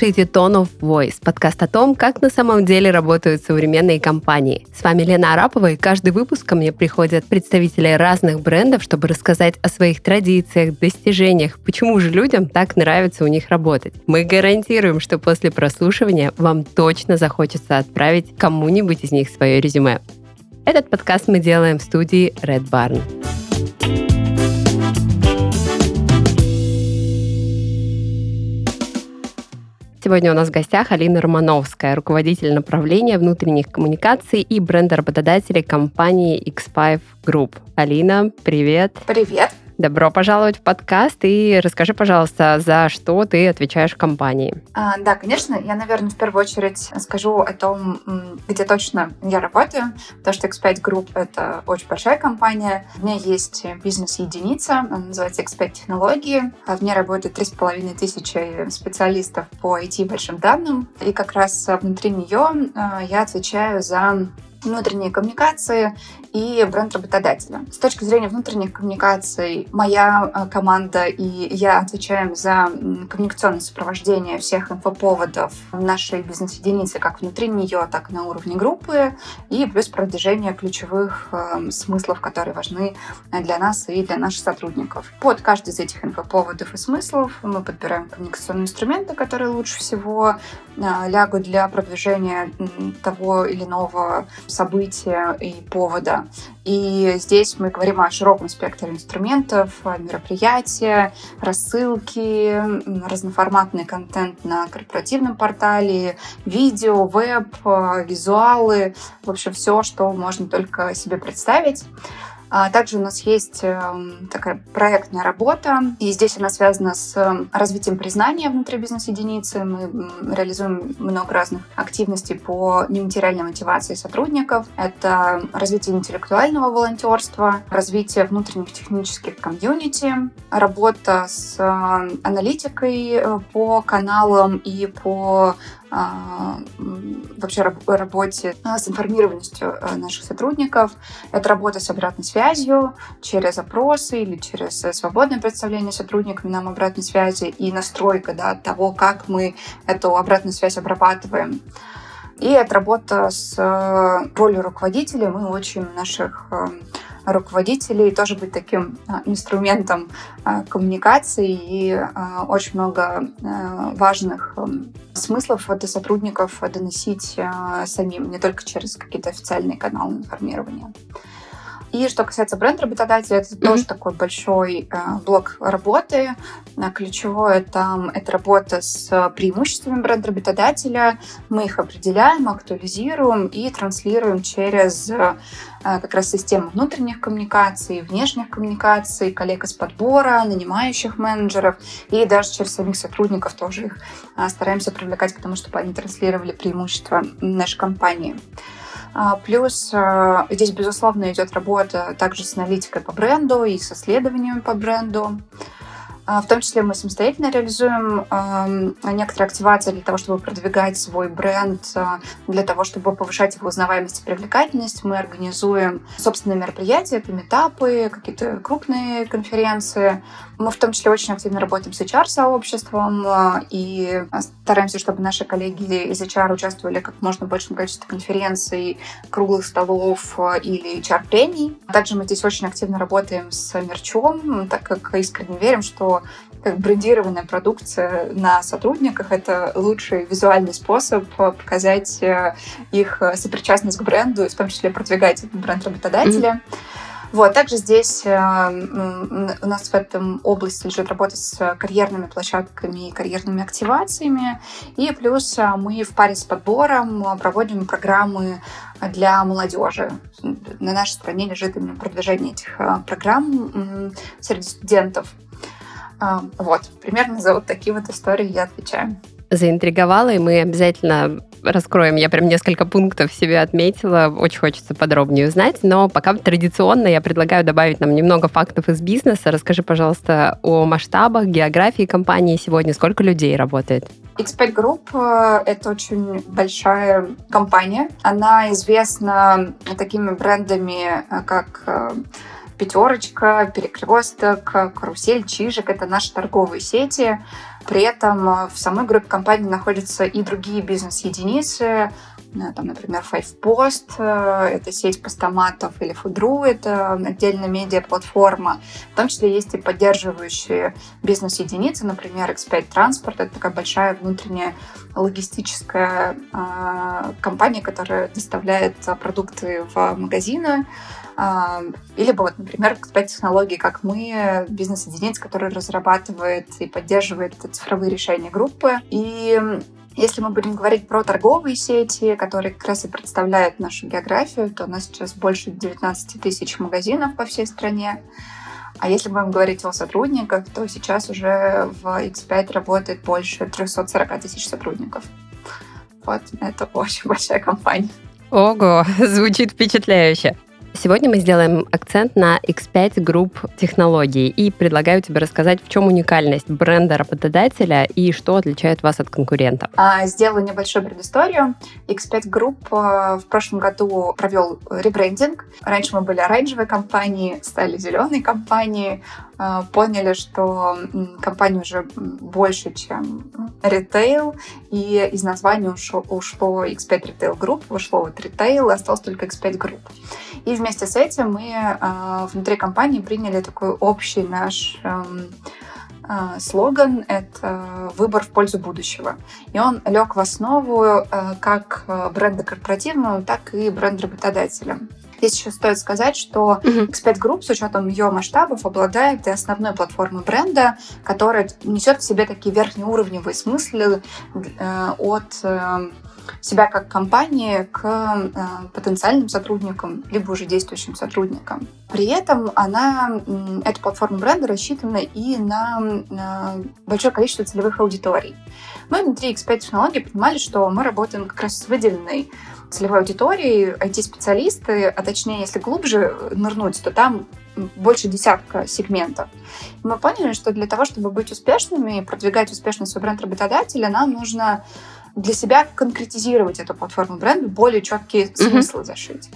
слушаете Tone of Voice, подкаст о том, как на самом деле работают современные компании. С вами Лена Арапова, и каждый выпуск ко мне приходят представители разных брендов, чтобы рассказать о своих традициях, достижениях, почему же людям так нравится у них работать. Мы гарантируем, что после прослушивания вам точно захочется отправить кому-нибудь из них свое резюме. Этот подкаст мы делаем в студии Red Barn. Сегодня у нас в гостях Алина Романовская, руководитель направления внутренних коммуникаций и бренда работодателей компании X5 Group. Алина, привет. Привет. Добро пожаловать в подкаст и расскажи, пожалуйста, за что ты отвечаешь компании. А, да, конечно, я, наверное, в первую очередь скажу о том, где точно я работаю, потому что X5 Group — это очень большая компания. У меня есть бизнес-единица, она называется X5 Технологии. А в ней работает 3,5 тысячи специалистов по IT большим данным. И как раз внутри нее а, я отвечаю за внутренние коммуникации и бренд работодателя. С точки зрения внутренних коммуникаций, моя э, команда и я отвечаем за коммуникационное сопровождение всех инфоповодов нашей бизнес-единицы, как внутри нее, так и на уровне группы, и плюс продвижение ключевых э, смыслов, которые важны для нас и для наших сотрудников. Под каждый из этих инфоповодов и смыслов мы подбираем коммуникационные инструменты, которые лучше всего э, лягут для продвижения того или иного события и повода. И здесь мы говорим о широком спектре инструментов, мероприятия, рассылки, разноформатный контент на корпоративном портале, видео, веб, визуалы, в общем, все, что можно только себе представить. А также у нас есть эм, такая проектная работа, и здесь она связана с эм, развитием признания внутри бизнес-единицы. Мы реализуем много разных активностей по нематериальной мотивации сотрудников. Это развитие интеллектуального волонтерства, развитие внутренних технических комьюнити, работа с эм, аналитикой э, по каналам и по вообще работе а, с информированностью а, наших сотрудников. Это работа с обратной связью через опросы или через свободное представление сотрудниками нам обратной связи и настройка да, того, как мы эту обратную связь обрабатываем. И это работа с ролью руководителя. Мы очень наших руководителей тоже быть таким а, инструментом а, коммуникации и а, очень много важных смыслов для сотрудников доносить самим, не только через какие-то официальные каналы информирования. И что касается бренд-работодателя, это mm-hmm. тоже такой большой э, блок работы. Ключевое там это работа с преимуществами бренд-работодателя. Мы их определяем, актуализируем и транслируем через э, как раз систему внутренних коммуникаций, внешних коммуникаций, коллег из подбора, нанимающих менеджеров и даже через самих сотрудников тоже их э, стараемся привлекать к тому, чтобы они транслировали преимущества нашей компании. А, плюс а, здесь, безусловно, идет работа также с аналитикой по бренду и с исследованиями по бренду. А, в том числе мы самостоятельно реализуем некоторые активации для того, чтобы продвигать свой бренд, для того, чтобы повышать его узнаваемость и привлекательность. Мы организуем собственные мероприятия, это метапы, какие-то крупные конференции. Мы в том числе очень активно работаем с HR-сообществом и стараемся, чтобы наши коллеги из HR участвовали как можно большем количестве конференций, круглых столов или HR-прений. Также мы здесь очень активно работаем с мерчом, так как искренне верим, что как брендированная продукция на сотрудниках — это лучший визуальный способ показать э, их сопричастность к бренду и в том числе продвигать бренд работодателя. Mm-hmm. Вот, также здесь э, у нас в этом области лежит работа с карьерными площадками и карьерными активациями. И плюс э, мы в паре с подбором проводим программы для молодежи. На нашей стране лежит именно продвижение этих программ среди студентов. Вот, примерно за вот такие вот истории я отвечаю. Заинтриговала, и мы обязательно раскроем. Я прям несколько пунктов себе отметила. Очень хочется подробнее узнать. Но пока традиционно я предлагаю добавить нам немного фактов из бизнеса. Расскажи, пожалуйста, о масштабах, географии компании сегодня. Сколько людей работает? X5 Group э, — это очень большая компания. Она известна такими брендами, э, как э, пятерочка, перекресток, карусель, чижик. Это наши торговые сети. При этом в самой группе компаний находятся и другие бизнес-единицы, Э, там, например, Five Post, э, это сеть постаматов, или Foodru, это отдельная медиаплатформа. В том числе есть и поддерживающие бизнес-единицы, например, X5 Transport, это такая большая внутренняя логистическая э, компания, которая доставляет продукты в магазины. Или вот, например, X5 технологии, как мы, бизнес-единиц, который разрабатывает и поддерживает цифровые решения группы. И если мы будем говорить про торговые сети, которые как раз и представляют нашу географию, то у нас сейчас больше 19 тысяч магазинов по всей стране. А если будем говорить о сотрудниках, то сейчас уже в X5 работает больше 340 тысяч сотрудников. Вот, это очень большая компания. Ого, звучит впечатляюще. Сегодня мы сделаем акцент на X5 групп технологий и предлагаю тебе рассказать, в чем уникальность бренда работодателя и что отличает вас от конкурентов. А, сделаю небольшую предысторию. X5 групп э, в прошлом году провел ребрендинг. Раньше мы были оранжевой компанией, стали зеленой компанией, э, поняли, что компания уже больше, чем ритейл, и из названия ушло, ушло X5 Retail Group, ушло вот ритейл, осталось только X5 Group. И вместе с этим мы э, внутри компании приняли такой общий наш эм, э, слоган — это «Выбор в пользу будущего». И он лег в основу э, как бренда корпоративного, так и бренда работодателя. Здесь еще стоит сказать, что X5 Group с учетом ее масштабов обладает и основной платформой бренда, которая несет в себе такие верхнеуровневые смыслы э, от э, себя как компании к э, потенциальным сотрудникам, либо уже действующим сотрудникам. При этом она, эта платформа бренда рассчитана и на э, большое количество целевых аудиторий. Мы внутри X5 технологий понимали, что мы работаем как раз с выделенной целевой аудиторией, IT-специалисты, а точнее, если глубже нырнуть, то там больше десятка сегментов. Мы поняли, что для того, чтобы быть успешными и продвигать успешный свой бренд работодателя, нам нужно для себя конкретизировать эту платформу бренда, более четкие mm-hmm. смыслы зашить.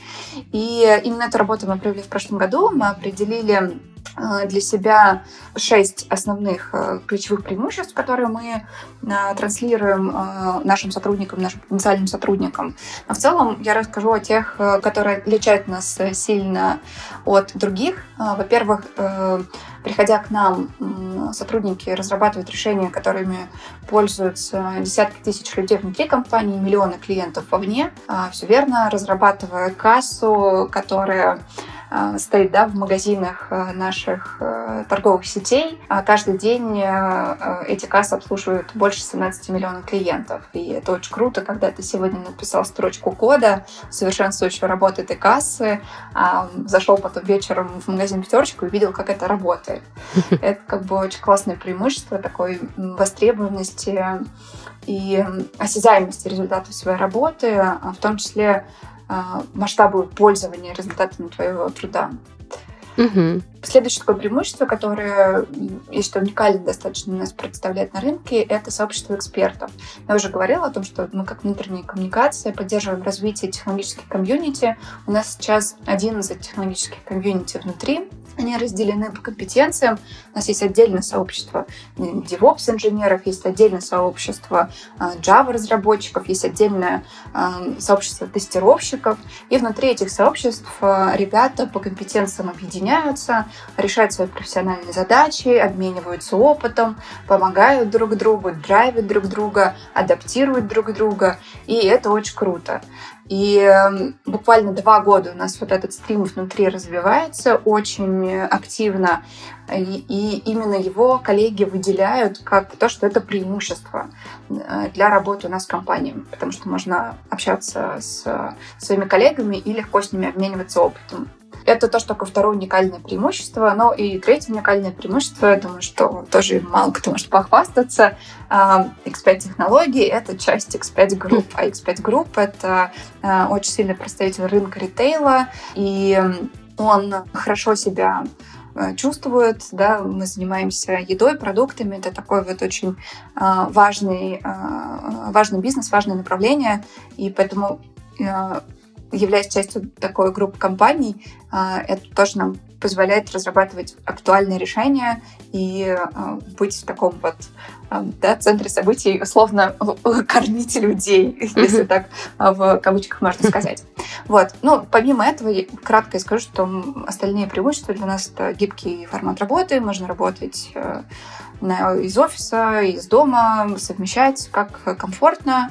И именно эту работу мы провели в прошлом году. Мы определили для себя шесть основных э, ключевых преимуществ, которые мы э, транслируем нашим сотрудникам, нашим потенциальным сотрудникам. Но в целом я расскажу о тех, которые отличают нас сильно от других. Во-первых, приходя к нам, сотрудники разрабатывают решения, которыми пользуются десятки тысяч людей внутри компании, миллионы клиентов вовне. Все верно, разрабатывая кассу, которая стоит да, в магазинах а, наших торговых сетей. А каждый день эти кассы обслуживают больше 17 миллионов клиентов. И это очень круто, когда ты сегодня написал строчку кода, совершенствующую работу этой кассы, зашел потом вечером в магазин «Пятерочку» и видел, как это работает. Это как бы очень классное преимущество такой востребованности и осязаемости результатов своей работы, в том числе а, масштабу пользования результатами твоего труда. Угу. Следующее такое преимущество, которое, если уникально достаточно нас представляет на рынке, это сообщество экспертов. Я уже говорила о том, что мы как внутренняя коммуникация поддерживаем развитие технологических комьюнити. У нас сейчас 11 технологических комьюнити внутри, они разделены по компетенциям. У нас есть отдельное сообщество DevOps-инженеров, есть отдельное сообщество а, Java-разработчиков, есть отдельное а, сообщество тестировщиков. И внутри этих сообществ ребята по компетенциям объединяются, решают свои профессиональные задачи, обмениваются опытом, помогают друг другу, драйвят друг друга, адаптируют друг друга. И это очень круто. И эм, буквально два года у нас вот этот стрим внутри развивается очень активно. И, и именно его коллеги выделяют как то, что это преимущество э, для работы у нас в компании, потому что можно общаться с своими коллегами и легко с ними обмениваться опытом. Это то, что такое второе уникальное преимущество. Но и третье уникальное преимущество, я думаю, что тоже мало кто может похвастаться. X5 технологии — это часть X5 Group. А X5 Group — это а, очень сильный представитель рынка ритейла, и он хорошо себя а, чувствует, да, мы занимаемся едой, продуктами, это такой вот очень важный, важный бизнес, важное направление, и поэтому являясь частью такой группы компаний, это тоже нам позволяет разрабатывать актуальные решения и быть в таком вот да, центре событий, условно, кормить людей, если так в кавычках можно сказать. Вот. Ну, помимо этого, я кратко скажу, что остальные преимущества для нас это гибкий формат работы, можно работать э, из офиса, из дома, совмещать как комфортно.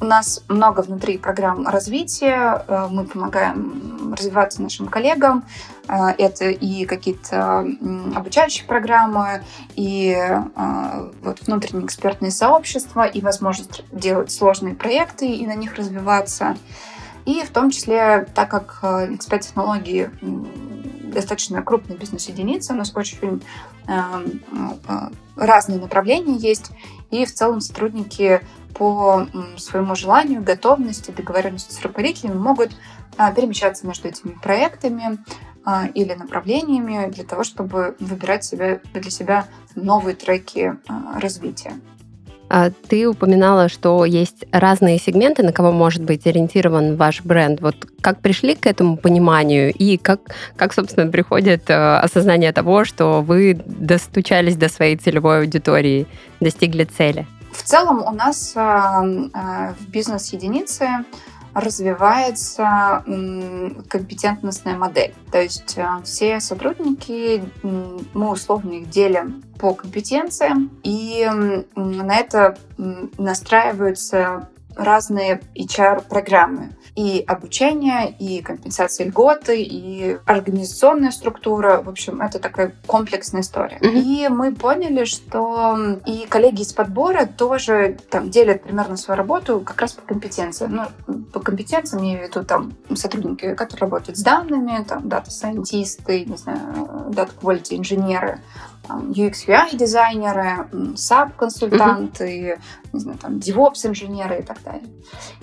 У нас много внутри программ развития. Э, мы помогаем развиваться нашим коллегам. Э, это и какие-то обучающие программы, и э, вот внутренние экспертные сообщества, и возможность делать сложные проекты и на них развиваться. И в том числе, так как эксперт-технологии достаточно крупная бизнес-единица, у нас очень разные направления есть, и в целом сотрудники по своему желанию, готовности, договоренности с руководителями могут а, перемещаться между этими проектами а, или направлениями для того, чтобы выбирать себе, для себя новые треки а, развития. Ты упоминала, что есть разные сегменты, на кого может быть ориентирован ваш бренд. Вот как пришли к этому пониманию и как, как собственно, приходит осознание того, что вы достучались до своей целевой аудитории, достигли цели? В целом у нас э, э, в бизнес-единице развивается компетентностная модель. То есть э, все сотрудники, мы условно их делим по компетенциям, и на это настраиваются разные HR-программы. И обучение, и компенсация льготы, и организационная структура. В общем, это такая комплексная история. Mm-hmm. И мы поняли, что и коллеги из подбора тоже там делят примерно свою работу как раз по компетенциям. Ну, по компетенциям я имею в виду там сотрудники, которые работают с данными, там дата-сайентисты, не знаю, дата-quality инженеры, UX UI дизайнеры, SAP-консультанты, mm-hmm. не знаю, там, DevOps-инженеры и так далее.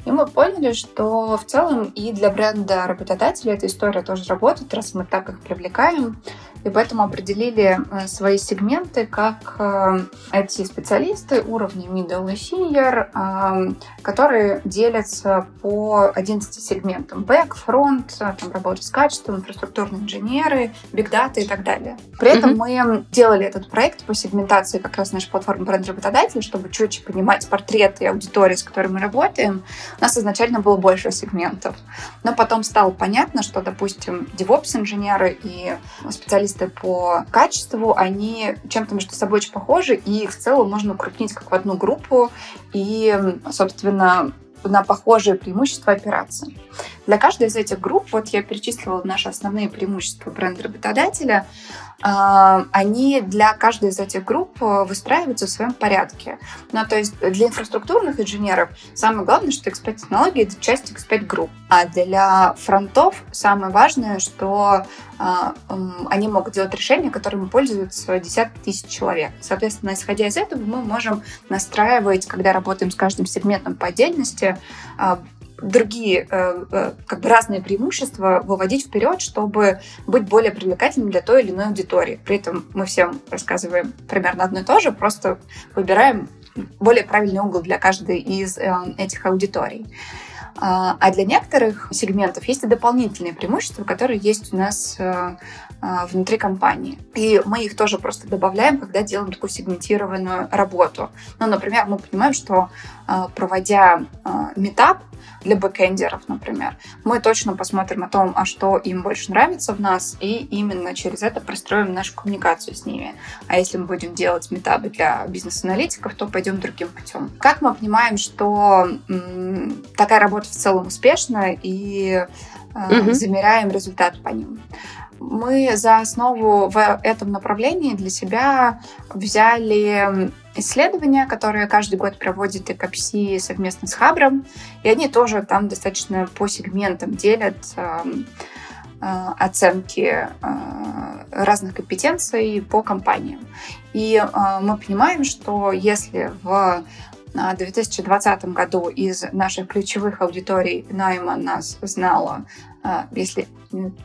И мы поняли, что в целом и для бренда работодателя эта история тоже работает, раз мы так их привлекаем, и поэтому определили э, свои сегменты как э, IT-специалисты уровня middle и senior, э, которые делятся по 11 сегментам. Back, front, там работа с качеством, инфраструктурные инженеры, big data и так далее. При этом mm-hmm. мы делали этот проект по сегментации как раз нашей платформы бренд работодателя, чтобы четче понимать портреты аудитории, с которой мы работаем. У нас изначально было больше сегментов. Но потом стало понятно, что, допустим, DevOps-инженеры и специалисты специалисты по качеству, они чем-то между собой очень похожи, и их в целом можно укрупнить как в одну группу и, собственно, на похожие преимущества операции. Для каждой из этих групп, вот я перечислила наши основные преимущества бренда работодателя, а, они для каждой из этих групп э, выстраиваются в своем порядке. Ну, то есть для инфраструктурных инженеров самое главное, что эксперт-технологии — это часть эксперт-групп. А для фронтов самое важное, что а, они могут делать решения, которыми пользуются десятки тысяч человек. Соответственно, исходя из этого, мы можем настраивать, когда работаем с каждым сегментом по отдельности, а, другие э, э, как бы разные преимущества выводить вперед, чтобы быть более привлекательным для той или иной аудитории. При этом мы всем рассказываем примерно одно и то же, просто выбираем более правильный угол для каждой из э, этих аудиторий. А, а для некоторых сегментов есть и дополнительные преимущества, которые есть у нас внутри компании. И мы их тоже просто добавляем, когда делаем такую сегментированную работу. Ну, например, мы понимаем, что проводя метап, для бэкэндеров, например. Мы точно посмотрим о том, а что им больше нравится в нас, и именно через это простроим нашу коммуникацию с ними. А если мы будем делать метабы для бизнес-аналитиков, то пойдем другим путем. Как мы понимаем, что м, такая работа в целом успешна, и э, угу. замеряем результат по ним? мы за основу в этом направлении для себя взяли исследования, которые каждый год проводит ЭКПСИ совместно с Хабром, и они тоже там достаточно по сегментам делят э, э, оценки э, разных компетенций по компаниям. И мы понимаем, что если в 2020 году из наших ключевых аудиторий найма нас знала а, если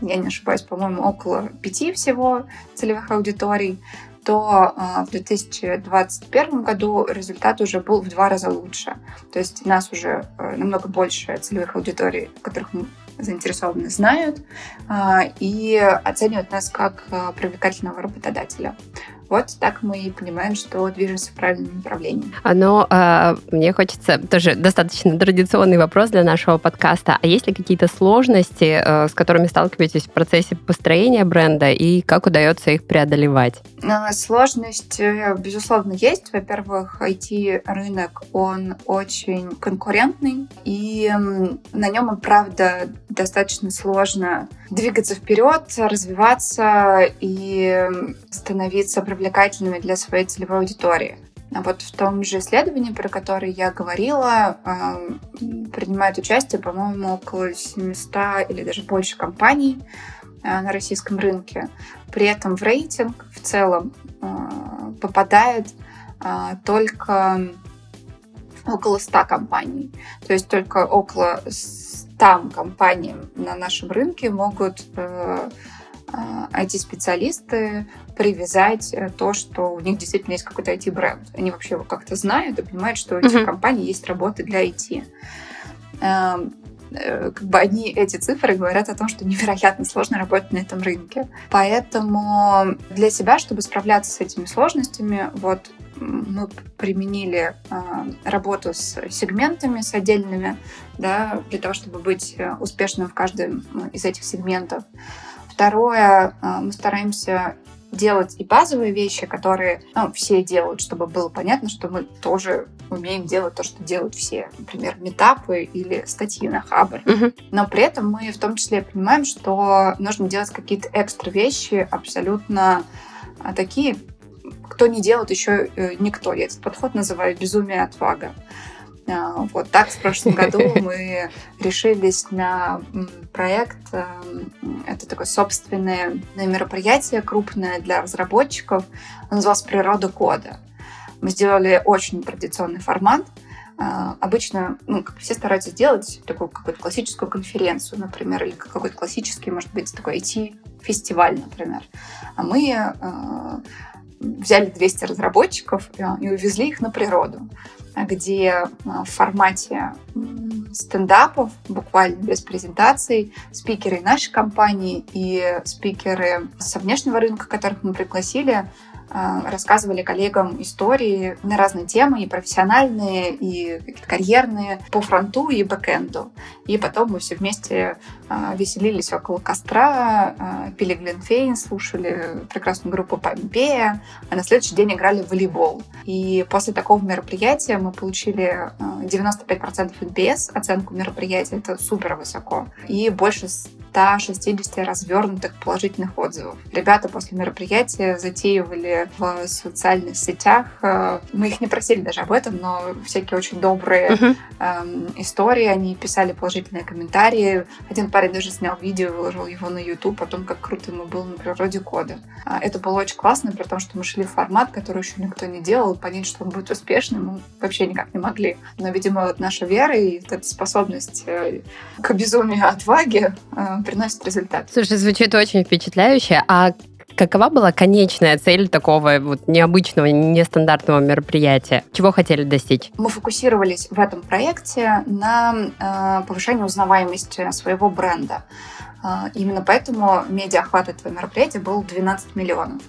я не ошибаюсь, по-моему, около пяти всего целевых аудиторий, то а, в 2021 году результат уже был в два раза лучше. То есть нас уже э, намного больше целевых аудиторий, которых мы заинтересованы, знают а, и оценивают нас как а, привлекательного работодателя. Вот так мы и понимаем, что движемся в правильном направлении. Но э, мне хочется тоже достаточно традиционный вопрос для нашего подкаста. А есть ли какие-то сложности, э, с которыми сталкиваетесь в процессе построения бренда и как удается их преодолевать? Сложность, безусловно, есть. Во-первых, IT-рынок, он очень конкурентный, и на нем, и правда, достаточно сложно двигаться вперед, развиваться и становиться привлекательными для своей целевой аудитории. А вот в том же исследовании, про которое я говорила, принимают участие, по-моему, около 700 или даже больше компаний а, на российском рынке. При этом в рейтинг в целом а, попадает только около 100 компаний. То есть только около 100 компаниям на нашем рынке могут э, IT-специалисты привязать э, то, что у них действительно есть какой-то IT-бренд. Они вообще его как-то знают и понимают, что у этих mm-hmm. компаний есть работы для IT. Эм, э, как бы одни эти цифры говорят о том, что невероятно сложно работать на этом рынке. Поэтому для себя, чтобы справляться с этими сложностями, вот мы применили э, работу с сегментами, с отдельными, да, для того, чтобы быть успешным в каждом из этих сегментов. Второе, э, мы стараемся делать и базовые вещи, которые ну, все делают, чтобы было понятно, что мы тоже умеем делать то, что делают все. Например, метапы или статьи на Хабр. Uh-huh. Но при этом мы в том числе понимаем, что нужно делать какие-то экстра вещи абсолютно а, такие, кто не делает еще э, никто. Я этот подход называю безумие отвага. А, вот так в прошлом году мы решились на проект. Э, это такое собственное мероприятие крупное для разработчиков. Он назывался «Природа кода». Мы сделали очень традиционный формат. А, обычно ну, как все стараются сделать такую какую-то классическую конференцию, например, или какой-то классический, может быть, такой IT-фестиваль, например. А мы э, взяли 200 разработчиков э, и увезли их на природу где а, в формате стендапов, буквально без презентаций, спикеры нашей компании и спикеры со внешнего рынка, которых мы пригласили, рассказывали коллегам истории на разные темы, и профессиональные, и карьерные, по фронту и бэкэнду. И потом мы все вместе а, веселились около костра, а, пили глинфейн, слушали прекрасную группу Помпея, а на следующий день играли в волейбол. И после такого мероприятия мы получили 95% NPS, оценку мероприятия, это супер высоко, и больше 160 развернутых положительных отзывов. Ребята после мероприятия затеивали в социальных сетях, э, мы их не просили даже об этом, но всякие очень добрые uh-huh. эм, истории, они писали положительные комментарии. Один парень даже снял видео, выложил его на YouTube о том, как круто ему было на природе кода. А, это было очень классно, при том, что мы шли в формат, который еще никто не делал, понять, что он будет успешным, мы вообще никак не могли. Но, видимо, вот наша вера и вот эта способность э, к безумию отваги э, приносит результат. Слушай, звучит очень впечатляюще. А Какова была конечная цель такого вот необычного, нестандартного мероприятия? Чего хотели достичь? Мы фокусировались в этом проекте на э, повышении узнаваемости своего бренда. Э, именно поэтому медиа-охват этого мероприятия был 12 миллионов.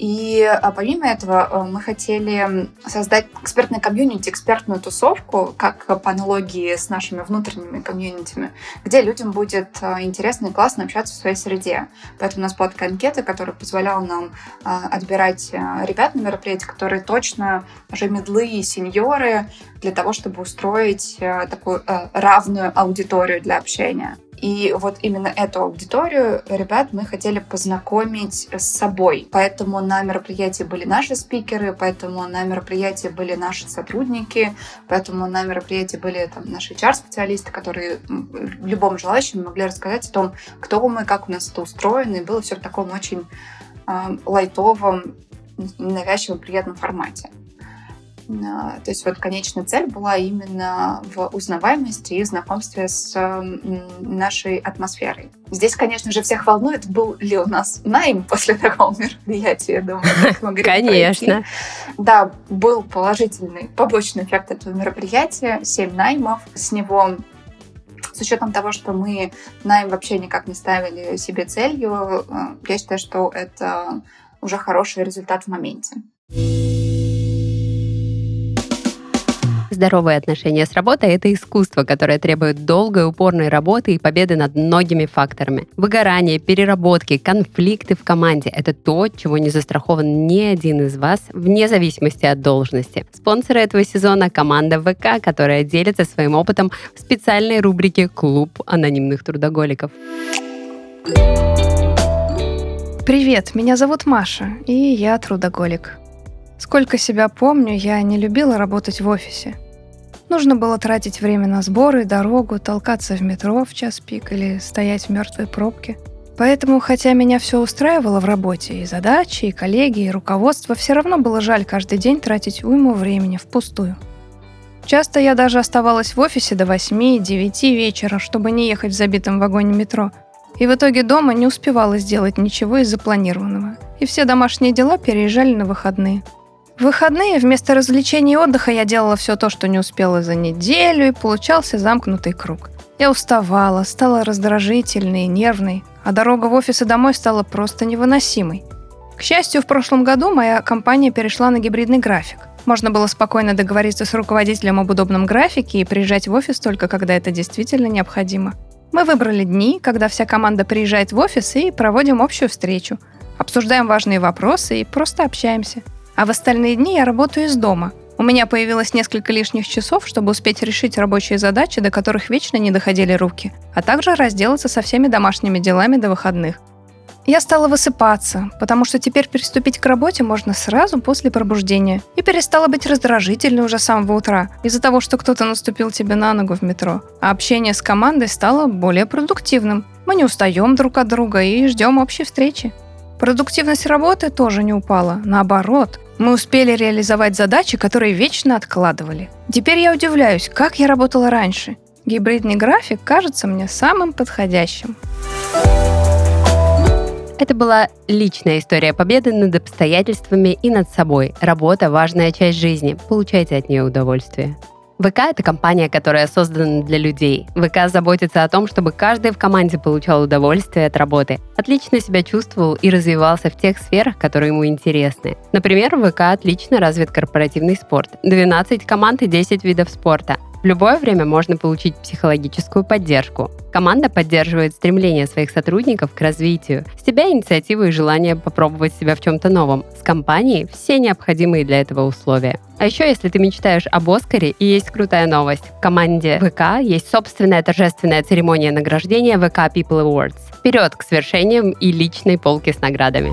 И а, помимо этого э, мы хотели создать экспертное комьюнити, экспертную тусовку, как по аналогии с нашими внутренними комьюнитами, где людям будет э, интересно и классно общаться в своей среде. Поэтому у нас была такая анкета, которая позволяла нам а, отбирать э, ребят на мероприятии, которые точно уже медлы и сеньоры, для того, чтобы устроить такую равную аудиторию для общения. И вот именно эту аудиторию ребят мы хотели познакомить с собой. Поэтому на мероприятии были наши спикеры, поэтому на мероприятии были наши сотрудники, поэтому на мероприятии были там, наши HR-специалисты, которые любому желающему могли рассказать о том, кто мы, как у нас это устроено. И было все в таком очень э, лайтовом, ненавязчивом, приятном формате. То есть вот конечная цель была именно в узнаваемости и знакомстве с нашей атмосферой. Здесь, конечно же, всех волнует, был ли у нас найм после такого мероприятия, я думаю, мы Конечно. Да, был положительный побочный эффект этого мероприятия, семь наймов. С него с учетом того, что мы найм вообще никак не ставили себе целью, э, я считаю, что это уже хороший результат в моменте. Здоровые отношения с работой – это искусство, которое требует долгой, упорной работы и победы над многими факторами. Выгорание, переработки, конфликты в команде – это то, чего не застрахован ни один из вас, вне зависимости от должности. Спонсоры этого сезона – команда ВК, которая делится своим опытом в специальной рубрике «Клуб анонимных трудоголиков». Привет, меня зовут Маша, и я трудоголик. Сколько себя помню, я не любила работать в офисе. Нужно было тратить время на сборы, дорогу, толкаться в метро в час пик или стоять в мертвой пробке. Поэтому, хотя меня все устраивало в работе, и задачи, и коллеги, и руководство, все равно было жаль каждый день тратить уйму времени впустую. Часто я даже оставалась в офисе до 8-9 вечера, чтобы не ехать в забитом вагоне метро. И в итоге дома не успевала сделать ничего из запланированного. И все домашние дела переезжали на выходные – в выходные вместо развлечений и отдыха я делала все то, что не успела за неделю, и получался замкнутый круг. Я уставала, стала раздражительной, нервной, а дорога в офис и домой стала просто невыносимой. К счастью, в прошлом году моя компания перешла на гибридный график. Можно было спокойно договориться с руководителем об удобном графике и приезжать в офис только когда это действительно необходимо. Мы выбрали дни, когда вся команда приезжает в офис и проводим общую встречу. Обсуждаем важные вопросы и просто общаемся. А в остальные дни я работаю из дома. У меня появилось несколько лишних часов, чтобы успеть решить рабочие задачи, до которых вечно не доходили руки, а также разделаться со всеми домашними делами до выходных. Я стала высыпаться, потому что теперь приступить к работе можно сразу после пробуждения. И перестала быть раздражительной уже с самого утра, из-за того, что кто-то наступил тебе на ногу в метро. А общение с командой стало более продуктивным. Мы не устаем друг от друга и ждем общей встречи. Продуктивность работы тоже не упала. Наоборот, мы успели реализовать задачи, которые вечно откладывали. Теперь я удивляюсь, как я работала раньше. Гибридный график кажется мне самым подходящим. Это была личная история победы над обстоятельствами и над собой. Работа – важная часть жизни. Получайте от нее удовольствие. ВК — это компания, которая создана для людей. ВК заботится о том, чтобы каждый в команде получал удовольствие от работы, отлично себя чувствовал и развивался в тех сферах, которые ему интересны. Например, ВК отлично развит корпоративный спорт. 12 команд и 10 видов спорта. В любое время можно получить психологическую поддержку. Команда поддерживает стремление своих сотрудников к развитию, с тебя инициативу и желание попробовать себя в чем-то новом. С компанией все необходимые для этого условия. А еще, если ты мечтаешь об Оскаре, и есть крутая новость. В команде ВК есть собственная торжественная церемония награждения ВК People Awards. Вперед к свершениям и личной полке с наградами.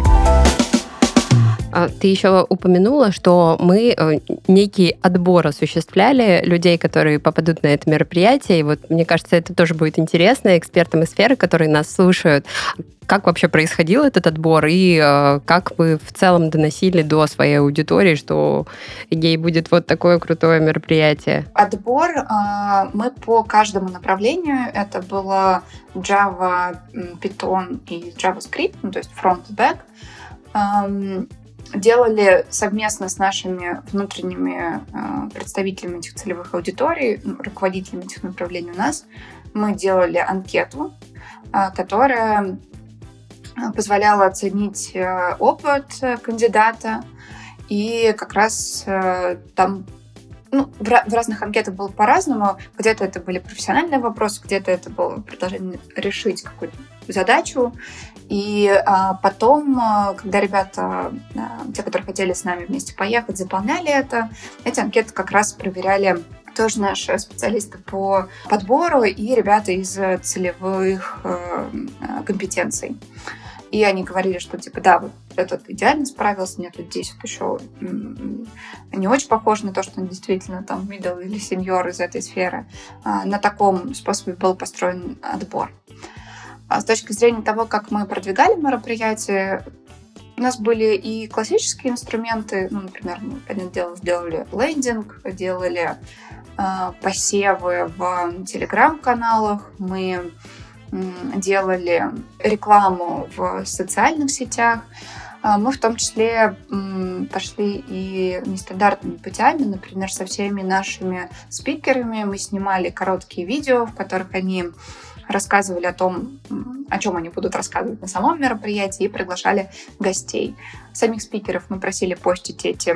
А, ты еще упомянула, что мы э, некий отбор осуществляли людей, которые попадут на это мероприятие. И вот мне кажется, это тоже будет интересно экспертам из сферы, которые нас слушают. Как вообще происходил этот отбор и э, как вы в целом доносили до своей аудитории, что ей будет вот такое крутое мероприятие? Отбор э, мы по каждому направлению, это было Java, Python и JavaScript, ну, то есть front и back, делали совместно с нашими внутренними э, представителями этих целевых аудиторий, руководителями этих направлений у нас, мы делали анкету, э, которая э, позволяла оценить опыт кандидата, и как раз там ну, в, в разных анкетах было по-разному. Где-то это были профессиональные вопросы, где-то это было предложение решить какую-то задачу. И а, потом, а, когда ребята, а, те, которые хотели с нами вместе поехать, заполняли это, эти анкеты как раз проверяли тоже наши специалисты по подбору и ребята из целевых э, компетенций. И они говорили, что типа, да, вот этот идеально справился, нет, вот здесь вот еще не очень похож на то, что он действительно там middle или сеньор из этой сферы. На таком способе был построен отбор. А с точки зрения того, как мы продвигали мероприятие, У нас были и классические инструменты, ну, например, мы, понятное дело, сделали лендинг, делали э, посевы в телеграм-каналах, мы делали рекламу в социальных сетях. А, мы в том числе пошли и нестандартными путями, например, со всеми нашими спикерами. Мы снимали короткие видео, в которых они рассказывали о том, о чем они будут рассказывать на самом мероприятии, и приглашали гостей. Самих спикеров мы просили постить эти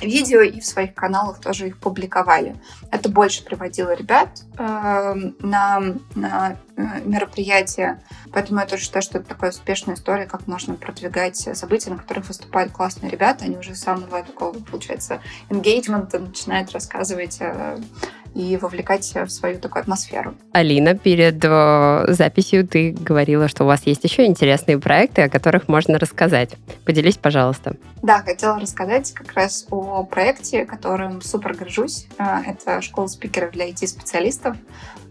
видео и в своих каналах тоже их публиковали. Это больше приводило ребят э, на, на э, мероприятия. Поэтому я тоже считаю, что это такая успешная история, как можно продвигать события, на которых выступают классные ребята. Они уже с самого такого, получается, engagement начинают рассказывать э, и вовлекать в свою такую атмосферу. Алина, перед э, записью ты говорила, что у вас есть еще интересные проекты, о которых можно рассказать. Поделись, пожалуйста. Да, хотела рассказать как раз о проекте, которым супер горжусь. Э, это школа спикеров для IT-специалистов.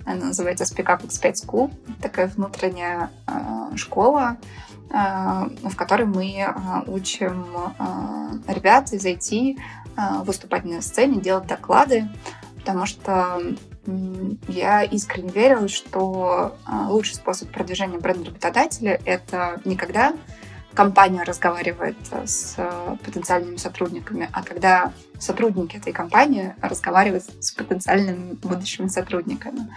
Она называется Speak Up X5 School. Такая внутренняя э, школа, в которой мы учим ребят из IT выступать на сцене, делать доклады потому что я искренне верила, что а, лучший способ продвижения бренда работодателя — это не когда компания разговаривает с потенциальными сотрудниками, а когда сотрудники этой компании разговаривают с потенциальными будущими сотрудниками.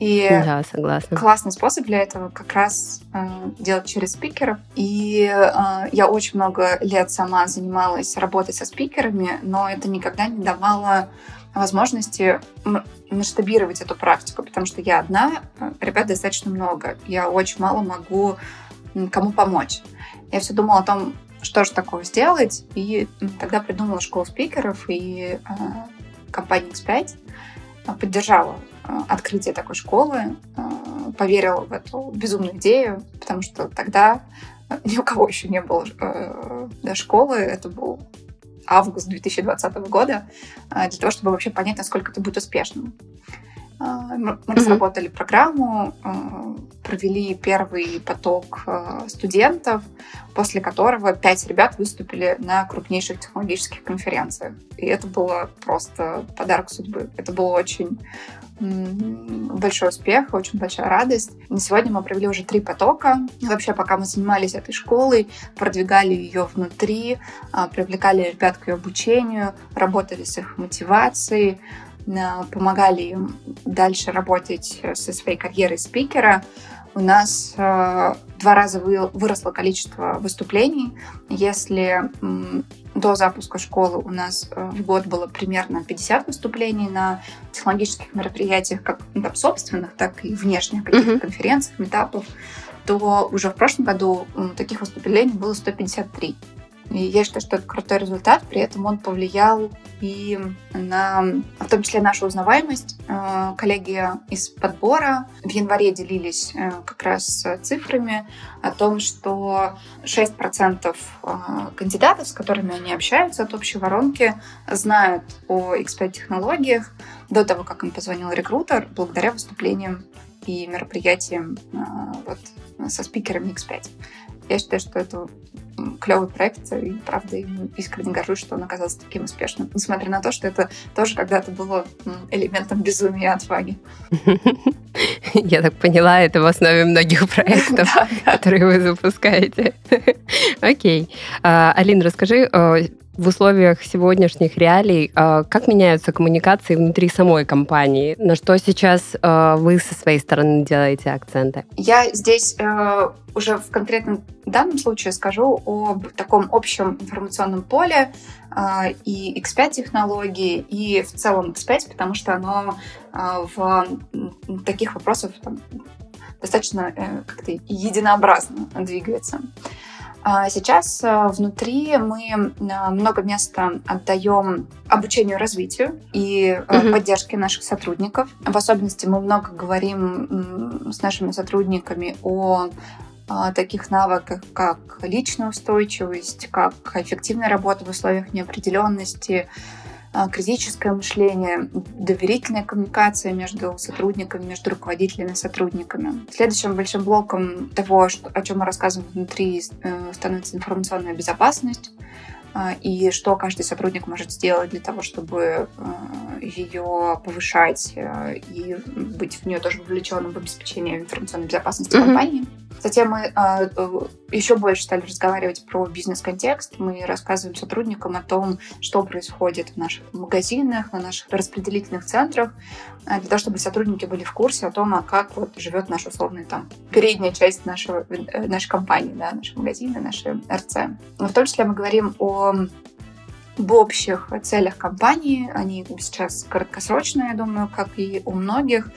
И да, согласна. классный способ для этого как раз э, делать через спикеров. И э, я очень много лет сама занималась работой со спикерами, но это никогда не давало возможности масштабировать эту практику, потому что я одна, э, ребят достаточно много, я очень мало могу кому помочь. Я все думала о том, что же такое сделать, и тогда придумала школу спикеров, и э, компания X5 э, поддержала э, открытие такой школы, э, поверила в эту безумную идею, потому что тогда ни у кого еще не было э, школы, это был август 2020 года, а, для того, чтобы вообще понять, насколько это будет успешным. А, мы разработали программу, а, провели первый поток студентов, после которого пять ребят выступили на крупнейших технологических конференциях. И это было просто подарок судьбы. Это было очень большой успех, очень большая радость. На сегодня мы провели уже три потока. Вообще, пока мы занимались этой школой, продвигали ее внутри, а, привлекали ребят к ее обучению, работали с их мотивацией, а, помогали им дальше работать со своей карьерой спикера. У нас э, два раза выросло количество выступлений. Если до запуска школы у нас э, в год было примерно 50 выступлений на технологических мероприятиях, как ну, там, собственных, так и внешних каких-то mm-hmm. конференциях, метапов, то уже в прошлом году таких выступлений было 153. И я считаю, что это крутой результат, при этом он повлиял и на, в том числе, нашу узнаваемость. Э, коллеги из подбора в январе делились э, как раз цифрами о том, что 6% э, кандидатов, с которыми они общаются от общей воронки, знают о X5-технологиях до того, как им позвонил рекрутер, благодаря выступлениям и мероприятиям вот, со спикерами X5. Я считаю, что это клевый проект, и правда искренне горжусь, что он оказался таким успешным, несмотря на то, что это тоже когда-то было элементом безумия и отваги. Я так поняла, это в основе многих проектов, которые вы запускаете. Окей. А, Алина, расскажи, э, в условиях сегодняшних реалий, а, как меняются коммуникации внутри самой компании? На что сейчас а, вы со своей стороны делаете акценты? Я здесь э, уже в конкретном данном случае скажу об таком общем информационном поле э, и X5 технологии, и в целом X5, потому что оно э, в таких вопросах там, достаточно как-то единообразно двигается. А сейчас э, внутри мы э, много места отдаем обучению развитию и угу. поддержке наших сотрудников. В особенности мы много говорим с нашими сотрудниками о таких навыках, как личная устойчивость, как эффективная работа в условиях неопределенности, а, критическое мышление, доверительная коммуникация между сотрудниками, между руководителями и сотрудниками. Следующим большим блоком того, о чем мы рассказываем внутри, э, становится информационная безопасность а, и что каждый сотрудник может сделать для того, чтобы э, ее повышать э, и быть в нее тоже вовлеченным в обеспечение информационной безопасности mm-hmm. компании. Затем мы а, э, еще больше стали разговаривать про бизнес-контекст. Мы рассказываем сотрудникам о том, что происходит в наших магазинах, на наших распределительных центрах, для того, чтобы сотрудники были в курсе о том, а как вот живет наша условная там передняя часть нашего, нашей компании, да, наши магазины, наши РЦ. Но в том числе мы говорим о об общих целях компании. Они сейчас краткосрочные, я думаю, как и у многих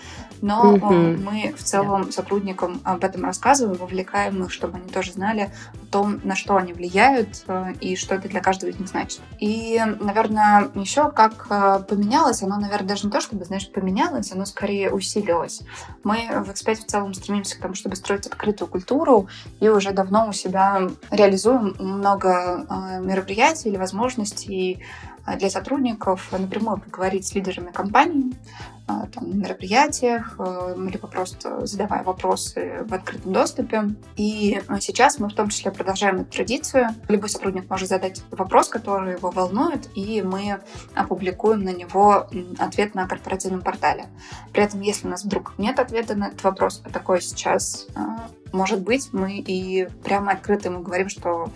но mm-hmm. мы в целом сотрудникам об этом рассказываем, вовлекаем их, чтобы они тоже знали о том, на что они влияют э, и что это для каждого из них значит. И, наверное, еще как э, поменялось, оно, наверное, даже не то, чтобы, знаешь, поменялось, оно скорее усилилось. Мы в X5 в целом стремимся к тому, чтобы строить открытую культуру, и уже давно у себя реализуем много мероприятий или возможностей для сотрудников напрямую поговорить с лидерами компании, а, там, на мероприятиях, э, либо просто задавая вопросы в открытом доступе. И сейчас мы в том числе продолжаем эту традицию. Любой сотрудник может задать вопрос, который его волнует, и мы опубликуем на него ответ на корпоративном портале. При этом, если у нас вдруг нет ответа на этот вопрос, а такое сейчас может быть, мы и прямо открыто ему говорим, что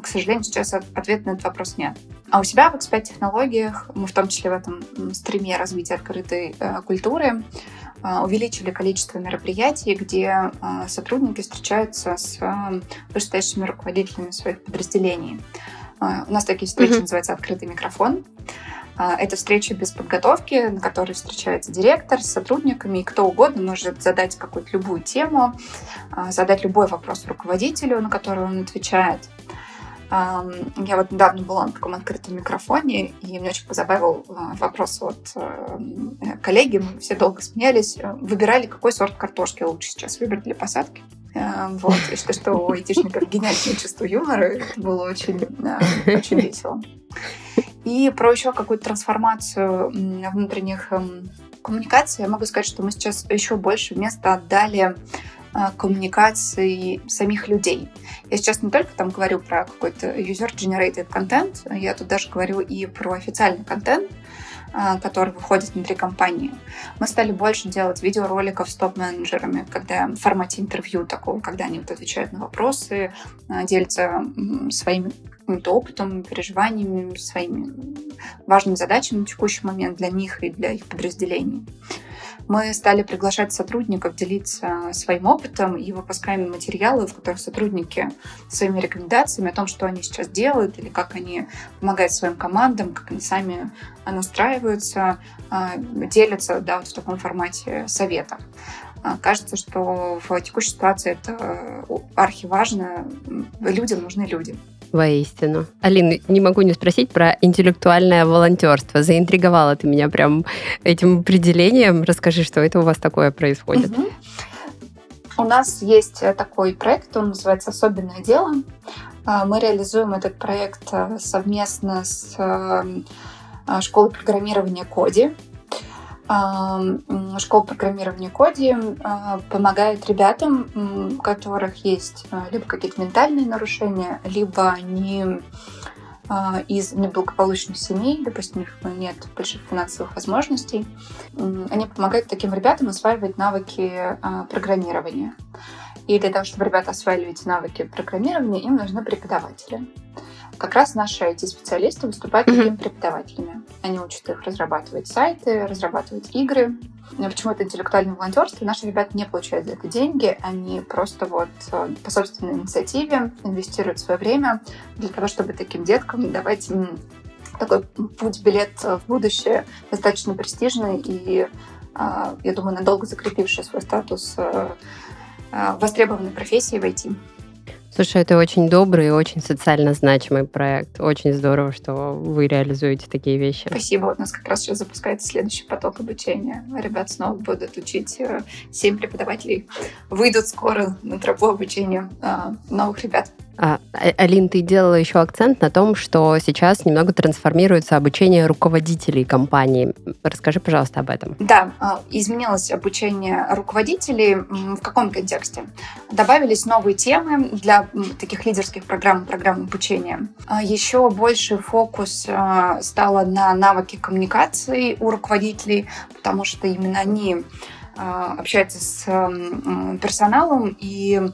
к сожалению, сейчас ответа на этот вопрос нет. А у себя в X5 технологиях, мы в том числе в этом стриме развития открытой э, культуры, э, увеличили количество мероприятий, где э, сотрудники встречаются с вышестоящими руководителями своих подразделений. У нас такие встречи mm-hmm. называются «Открытый микрофон». Это встреча без подготовки, на которой встречается директор с сотрудниками, и кто угодно может задать какую-то любую тему, задать любой вопрос руководителю, на который он отвечает. Я вот недавно была на таком открытом микрофоне, и мне очень позабавил а, вопрос от э, коллеги. Мы все долго смеялись. Выбирали, какой сорт картошки лучше сейчас выбрать для посадки. Вот. И что, что у айтишников гениальное чувство юмора. Это было очень, очень весело. И про еще какую-то трансформацию внутренних коммуникаций я могу сказать, что мы сейчас еще больше места отдали а, коммуникации самих людей. Я сейчас не только там говорю про какой-то user-generated контент, я тут даже говорю и про официальный контент, а, который выходит внутри компании. Мы стали больше делать видеороликов с топ-менеджерами, когда в формате интервью такого, когда они вот отвечают на вопросы, а, делятся своим опытом, переживаниями, своими важными задачами на текущий момент для них и для их подразделений. Мы стали приглашать сотрудников делиться своим опытом и выпускаем материалы, в которых сотрудники своими рекомендациями о том, что они сейчас делают или как они помогают своим командам, как они сами настраиваются, а, делятся да, вот в таком формате совета. А, кажется, что в текущей ситуации это архиважно. Людям нужны люди. Воистину. Алина, не могу не спросить про интеллектуальное волонтерство. Заинтриговала ты меня прям этим определением. Расскажи, что это у вас такое происходит. У нас есть такой проект, он называется «Особенное дело». А, мы реализуем этот проект а, совместно с школой программирования Коди. Школа программирования Коди а, помогает ребятам, у которых есть а, либо какие-то ментальные нарушения, либо они а, из неблагополучных семей, допустим, у них нет больших финансовых возможностей, они помогают таким ребятам осваивать навыки программирования. И для того, чтобы ребята осваивали эти навыки программирования, им нужны преподаватели как раз наши IT-специалисты выступают mm-hmm. такими преподавателями. Они учат их разрабатывать сайты, разрабатывать игры. Почему это интеллектуальное волонтерство? Наши ребята не получают за это деньги, они просто вот э, по собственной инициативе инвестируют свое время для того, чтобы таким деткам давать такой путь-билет в будущее достаточно престижный и, э, я думаю, надолго закрепивший свой статус э, востребованной профессии в IT. Слушай, это очень добрый и очень социально значимый проект. Очень здорово, что вы реализуете такие вещи. Спасибо. У нас как раз сейчас запускается следующий поток обучения. Ребят снова будут учить. Семь преподавателей выйдут скоро на тропу обучения а, новых ребят. А, а, Алин, ты делала еще акцент на том, что сейчас немного трансформируется обучение руководителей компании. Расскажи, пожалуйста, об этом. Да, а, изменилось обучение руководителей. В каком контексте? Добавились новые темы для таких лидерских программ, программ обучения. Еще больше фокус стало на навыки коммуникации у руководителей, потому что именно они общаются с персоналом и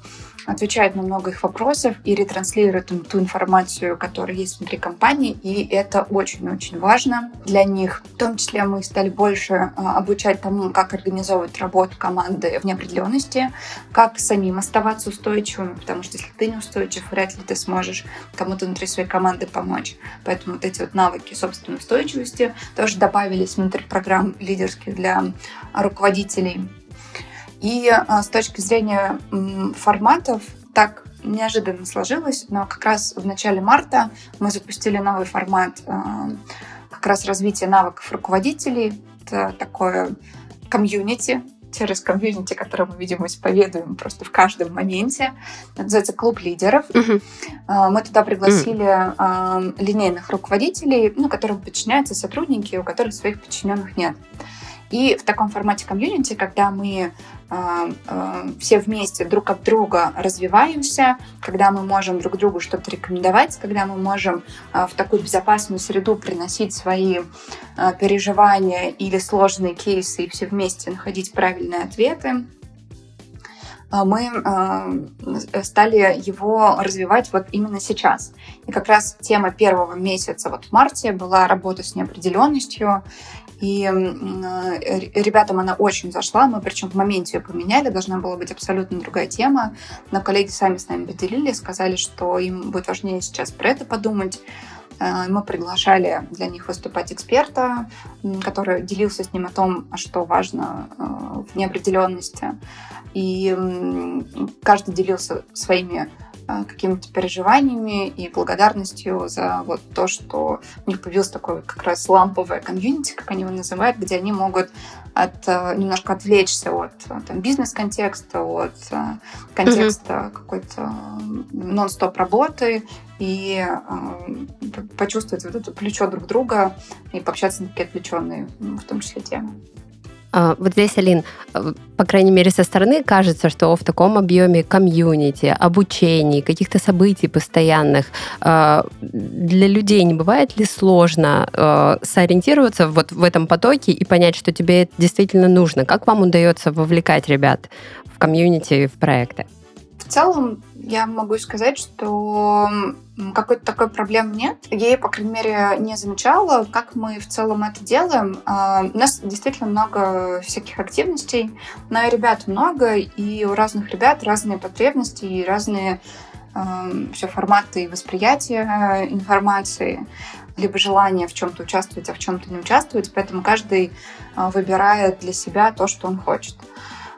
отвечает на много их вопросов и ретранслирует им ту информацию, которая есть внутри компании, и это очень-очень важно для них. В том числе мы стали больше а, обучать тому, как организовывать работу команды в неопределенности, как самим оставаться устойчивыми, потому что если ты не устойчив, вряд ли ты сможешь кому-то внутри своей команды помочь. Поэтому вот эти вот навыки собственной устойчивости тоже добавились внутрь программ лидерских для руководителей и а, с точки зрения форматов, так неожиданно сложилось, но как раз в начале марта мы запустили новый формат а, как раз развития навыков руководителей. Это такое комьюнити, через комьюнити, которое мы, видимо, исповедуем просто в каждом моменте. Это называется «Клуб лидеров». Uh-huh. Мы туда пригласили uh-huh. линейных руководителей, ну, которым подчиняются сотрудники, у которых своих подчиненных нет. И в таком формате комьюнити, когда мы э, э, все вместе друг от друга развиваемся, когда мы можем друг другу что-то рекомендовать, когда мы можем э, в такую безопасную среду приносить свои переживания или сложные кейсы и все вместе находить правильные ответы, мы стали его развивать вот именно сейчас. И как раз тема первого месяца, вот в марте, была работа с неопределенностью. И э, ребятам она очень зашла. Мы причем в моменте ее поменяли. Должна была быть абсолютно другая тема. Но коллеги сами с нами поделили, сказали, что им будет важнее сейчас про это подумать. Э, мы приглашали для них выступать эксперта, который делился с ним о том, что важно э, в неопределенности. И каждый делился своими какими-то переживаниями и благодарностью за вот то, что у них появилось такое как раз ламповое комьюнити, как они его называют, где они могут от, а, немножко отвлечься от там, бизнес-контекста, от а, контекста mm-hmm. какой-то нон-стоп работы и э, почувствовать вот это плечо друг друга и пообщаться на такие отвлеченные, в том числе темы. А, вот здесь, Алин, э, по крайней мере, со стороны кажется, что в таком объеме комьюнити, обучений, каких-то событий постоянных э, для людей не бывает ли сложно э, сориентироваться вот в этом потоке и понять, что тебе это действительно нужно? Как вам удается вовлекать ребят в комьюнити, в проекты? Целом, я могу сказать, что какой-то такой проблемы нет. Я ей, по крайней мере, не замечала, как мы в целом это делаем. А, у нас действительно много всяких активностей, но и ребят много, и у разных ребят разные потребности и разные все форматы восприятия информации либо желание в чем-то участвовать, а в чем-то не участвовать, поэтому каждый а, выбирает для себя то, что он хочет.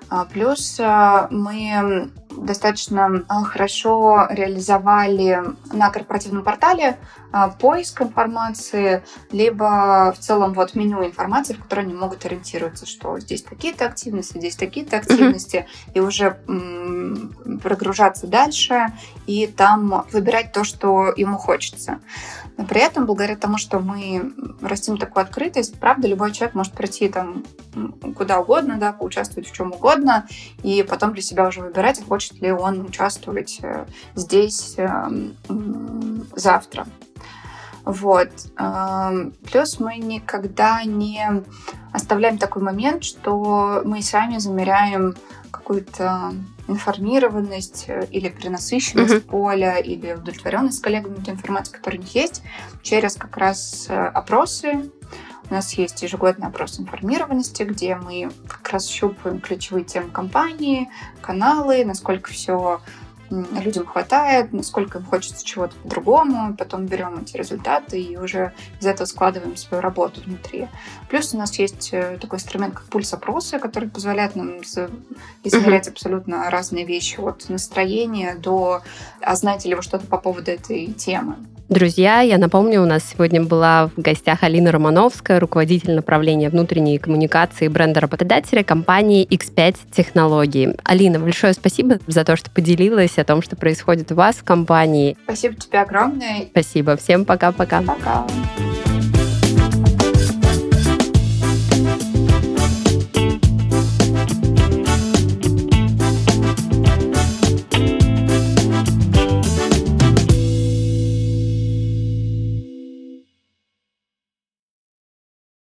А, плюс мы достаточно а, хорошо реализовали на корпоративном портале а, поиск информации, либо в целом вот меню информации, в которой они могут ориентироваться, что здесь такие-то активности, здесь такие-то активности, mm-hmm. и уже м, прогружаться дальше и там выбирать то, что ему хочется. Но при этом, благодаря тому, что мы растим такую открытость, правда, любой человек может прийти там куда угодно, да, поучаствовать в чем угодно, и потом для себя уже выбирать, хочет ли он участвовать э, здесь эм, завтра. Вот. Плюс мы никогда не оставляем такой момент, что мы сами замеряем какую-то информированность э, или перенасыщенность mm-hmm. поля, или удовлетворенность коллегами той информацией, которая у них есть, через как раз э, опросы. У нас есть ежегодный опрос информированности, где мы как раз щупаем ключевые темы компании, каналы, насколько все людям хватает, насколько им хочется чего-то по-другому, потом берем эти результаты и уже из этого складываем свою работу внутри. Плюс у нас есть э, такой инструмент, как пульс-опросы, который позволяет нам измерять mm-hmm. абсолютно разные вещи, от настроения до «а знаете ли вы что-то по поводу этой темы?». Друзья, я напомню, у нас сегодня была в гостях Алина Романовская, руководитель направления внутренней коммуникации бренда работодателя компании X5 Технологии. Алина, большое спасибо за то, что поделилась о том, что происходит у вас в компании. Спасибо тебе огромное. Спасибо. Всем пока-пока. Пока. -пока. пока.